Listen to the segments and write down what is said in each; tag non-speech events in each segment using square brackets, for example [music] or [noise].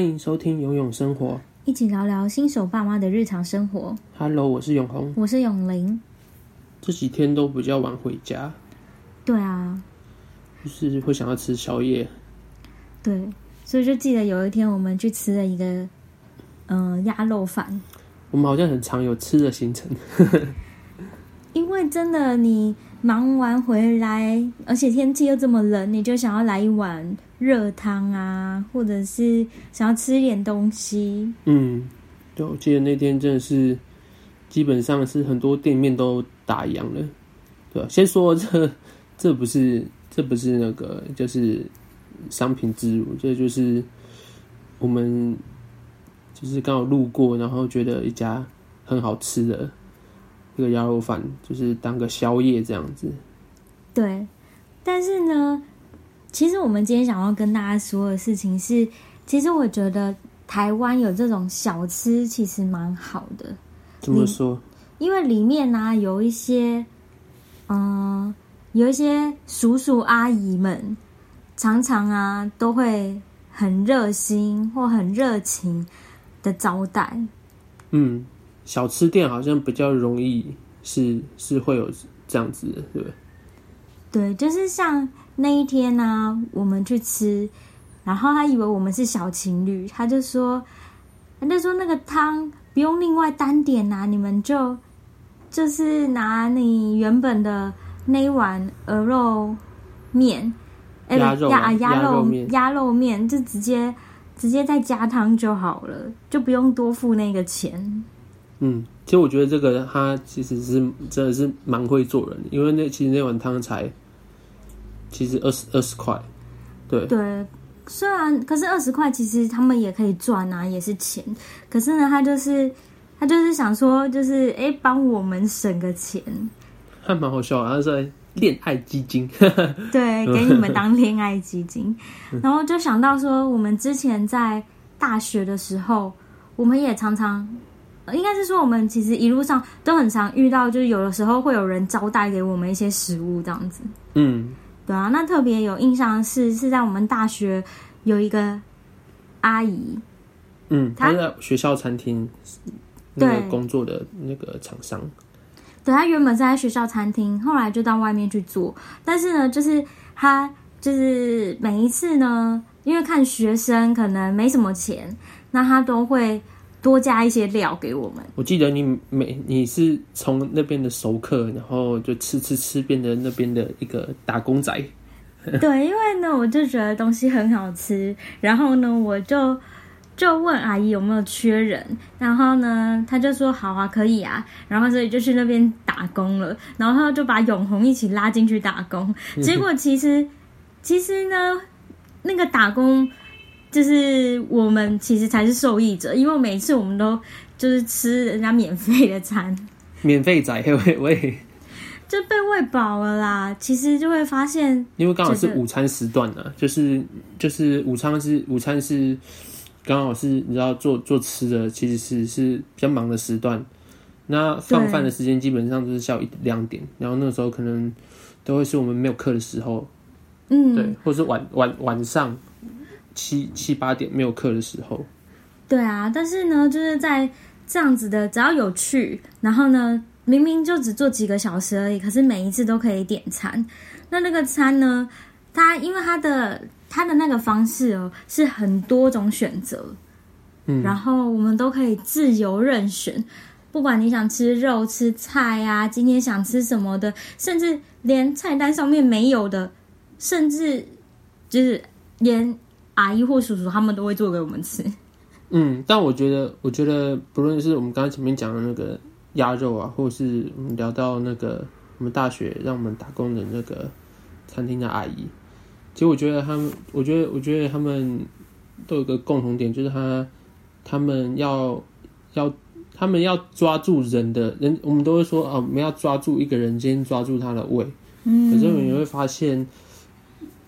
欢迎收听《游泳生活》，一起聊聊新手爸妈的日常生活。Hello，我是永红，我是永玲。这几天都比较晚回家。对啊，就是会想要吃宵夜。对，所以就记得有一天我们去吃了一个，嗯、呃，鸭肉饭。我们好像很常有吃的行程。[laughs] 因为真的，你忙完回来，而且天气又这么冷，你就想要来一碗热汤啊，或者是想要吃点东西。嗯，对，我记得那天真的是，基本上是很多店面都打烊了，对？先说这，这不是，这不是那个，就是商品置入，这就是我们就是刚好路过，然后觉得一家很好吃的。这个鸭肉饭就是当个宵夜这样子，对。但是呢，其实我们今天想要跟大家说的事情是，其实我觉得台湾有这种小吃其实蛮好的。怎么说？因为里面呢、啊、有一些，嗯，有一些叔叔阿姨们常常啊都会很热心或很热情的招待。嗯。小吃店好像比较容易是是会有这样子的，对不对？对，就是像那一天呢、啊，我们去吃，然后他以为我们是小情侣，他就说，他就说那个汤不用另外单点呐、啊，你们就就是拿你原本的那一碗鹅肉面，鸭肉啊、鸭鸭肉面，鸭肉面就直接直接再加汤就好了，就不用多付那个钱。嗯，其实我觉得这个他其实是真的是蛮会做人的，因为那其实那碗汤才其实二十二十块，对对，虽然可是二十块其实他们也可以赚啊，也是钱。可是呢，他就是他就是想说，就是哎，帮我们省个钱，还蛮好笑的。他说恋爱基金，对，[laughs] 给你们当恋爱基金。然后就想到说，我们之前在大学的时候，我们也常常。应该是说，我们其实一路上都很常遇到，就是有的时候会有人招待给我们一些食物这样子。嗯，对啊。那特别有印象的是，是在我们大学有一个阿姨，嗯，她在学校餐厅那个工作的那个厂商。对，她原本是在学校餐厅，后来就到外面去做。但是呢，就是她就是每一次呢，因为看学生可能没什么钱，那她都会。多加一些料给我们。我记得你每你是从那边的熟客，然后就吃吃吃，变成那边的一个打工仔。[laughs] 对，因为呢，我就觉得东西很好吃，然后呢，我就就问阿姨有没有缺人，然后呢，她就说好啊，可以啊，然后所以就去那边打工了，然后就把永红一起拉进去打工。[laughs] 结果其实其实呢，那个打工。就是我们其实才是受益者，因为每次我们都就是吃人家免费的餐，免费仔 [laughs] 喂喂，就被喂饱了啦。其实就会发现，因为刚好是午餐时段呢，就是就是午餐是午餐是刚好是你知道做做吃的，其实是是比较忙的时段。那放饭的时间基本上都是下午一两点，然后那个时候可能都会是我们没有课的时候，嗯，对，或是晚晚晚上。七七八点没有课的时候，对啊，但是呢，就是在这样子的，只要有去，然后呢，明明就只做几个小时而已，可是每一次都可以点餐。那那个餐呢，它因为它的它的那个方式哦，是很多种选择，嗯，然后我们都可以自由任选，不管你想吃肉、吃菜啊，今天想吃什么的，甚至连菜单上面没有的，甚至就是连。阿姨或叔叔他们都会做给我们吃。嗯，但我觉得，我觉得不论是我们刚才前面讲的那个鸭肉啊，或者是我们聊到那个我们大学让我们打工的那个餐厅的阿姨，其实我觉得他们，我觉得，我觉得他们都有个共同点，就是他他们要要他们要抓住人的人，我们都会说啊，我们要抓住一个人，先抓住他的胃。嗯，可是你会发现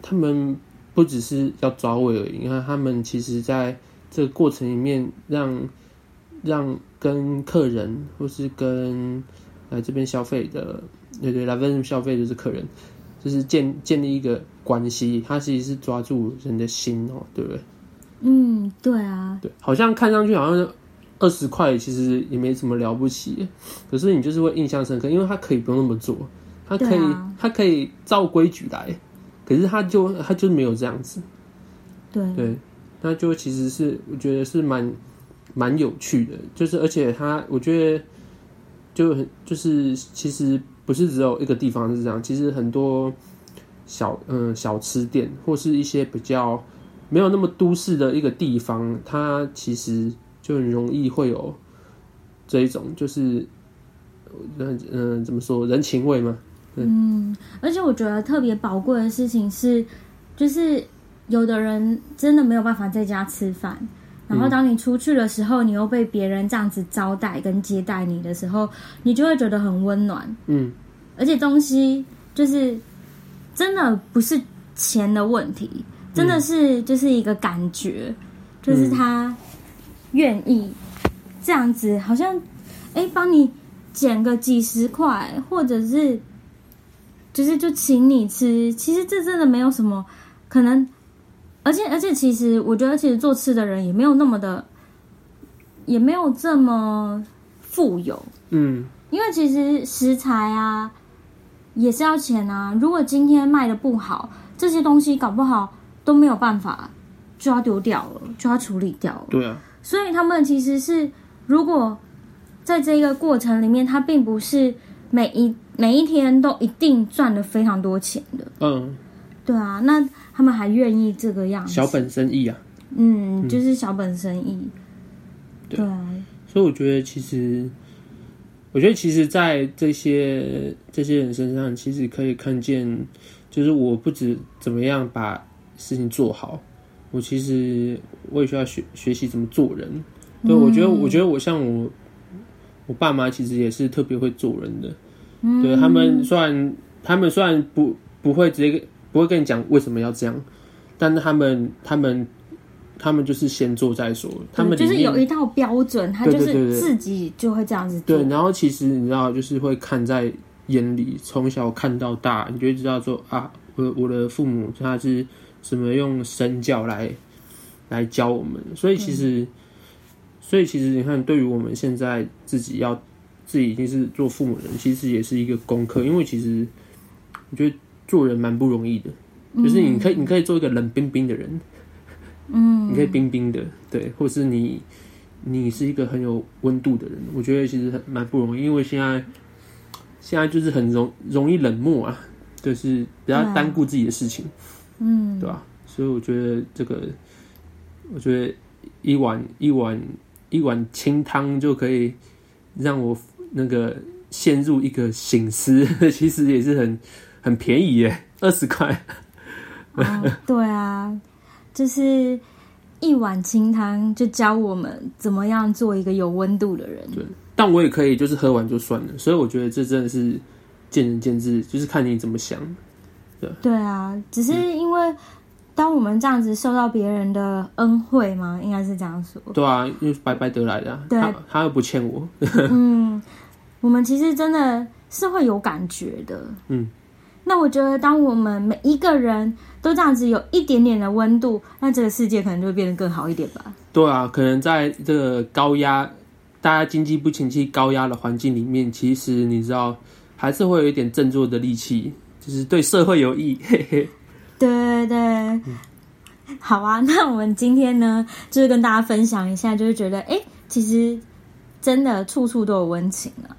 他们。不只是要抓胃而已，你看他们其实在这个过程里面让，让让跟客人或是跟来这边消费的，对对，来这边消费就是客人，就是建建立一个关系，他其实是抓住人的心哦，对不对？嗯，对啊，对，好像看上去好像二十块，其实也没什么了不起，可是你就是会印象深刻，因为他可以不用那么做，他可以，啊、他可以照规矩来，可是他就他就没有这样子，对对，那就其实是我觉得是蛮蛮有趣的，就是而且他我觉得就很就是其实。不是只有一个地方是这样，其实很多小嗯小吃店或是一些比较没有那么都市的一个地方，它其实就很容易会有这一种，就是嗯嗯怎么说人情味嘛。嗯，而且我觉得特别宝贵的事情是，就是有的人真的没有办法在家吃饭。然后当你出去的时候，你又被别人这样子招待跟接待你的时候，你就会觉得很温暖。嗯，而且东西就是真的不是钱的问题，真的是就是一个感觉，嗯、就是他愿意这样子，好像哎帮你减个几十块，或者是就是就请你吃。其实这真的没有什么可能。而且而且，其实我觉得，其实做吃的人也没有那么的，也没有这么富有。嗯，因为其实食材啊也是要钱啊。如果今天卖的不好，这些东西搞不好都没有办法，就要丢掉了，就要处理掉了。对啊。所以他们其实是，如果在这个过程里面，他并不是每一每一天都一定赚了非常多钱的。嗯。对啊，那他们还愿意这个样子，小本生意啊，嗯，就是小本生意，嗯、对，对啊，所以我觉得其实，我觉得其实，在这些这些人身上，其实可以看见，就是我不止怎么样把事情做好，我其实我也需要学学习怎么做人。对，嗯、我觉得，我觉得我像我我爸妈，其实也是特别会做人的。嗯、对他们，虽然他们虽然不不会直接。不会跟你讲为什么要这样，但是他们他们他们就是先做再说，他们就是有一套标准，他就是自己就会这样子做。对，然后其实你知道，就是会看在眼里，从小看到大，你就会知道说啊，我我的父母他是怎么用身教来来教我们，所以其实，所以其实你看，对于我们现在自己要自己已经是做父母的人，其实也是一个功课，因为其实我觉得。做人蛮不容易的，就是你可以，你可以做一个冷冰冰的人，嗯，[laughs] 你可以冰冰的，对，或是你，你是一个很有温度的人，我觉得其实很蛮不容易，因为现在，现在就是很容容易冷漠啊，就是比较单顾自己的事情，嗯，对吧？所以我觉得这个，我觉得一碗一碗一碗清汤就可以让我那个陷入一个醒思，[laughs] 其实也是很。很便宜耶，二十块。[laughs] 对啊，就是一碗清汤就教我们怎么样做一个有温度的人。对，但我也可以就是喝完就算了，所以我觉得这真的是见仁见智，就是看你怎么想。对，对啊，只是因为当我们这样子受到别人的恩惠吗，应该是这样说。对啊，因为白白得来的，对他他又不欠我。嗯，[laughs] 我们其实真的是会有感觉的。嗯。那我觉得，当我们每一个人都这样子有一点点的温度，那这个世界可能就会变得更好一点吧。对啊，可能在这个高压、大家经济不景气、高压的环境里面，其实你知道，还是会有一点振作的力气，就是对社会有益。嘿嘿。对对对，嗯、好啊。那我们今天呢，就是跟大家分享一下，就是觉得，哎，其实真的处处都有温情啊。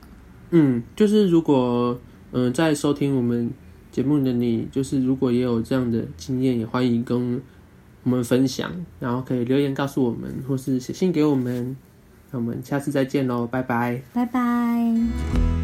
嗯，就是如果嗯、呃，在收听我们。节目的你，就是如果也有这样的经验，也欢迎跟我们分享，然后可以留言告诉我们，或是写信给我们。那我们下次再见喽，拜拜，拜拜。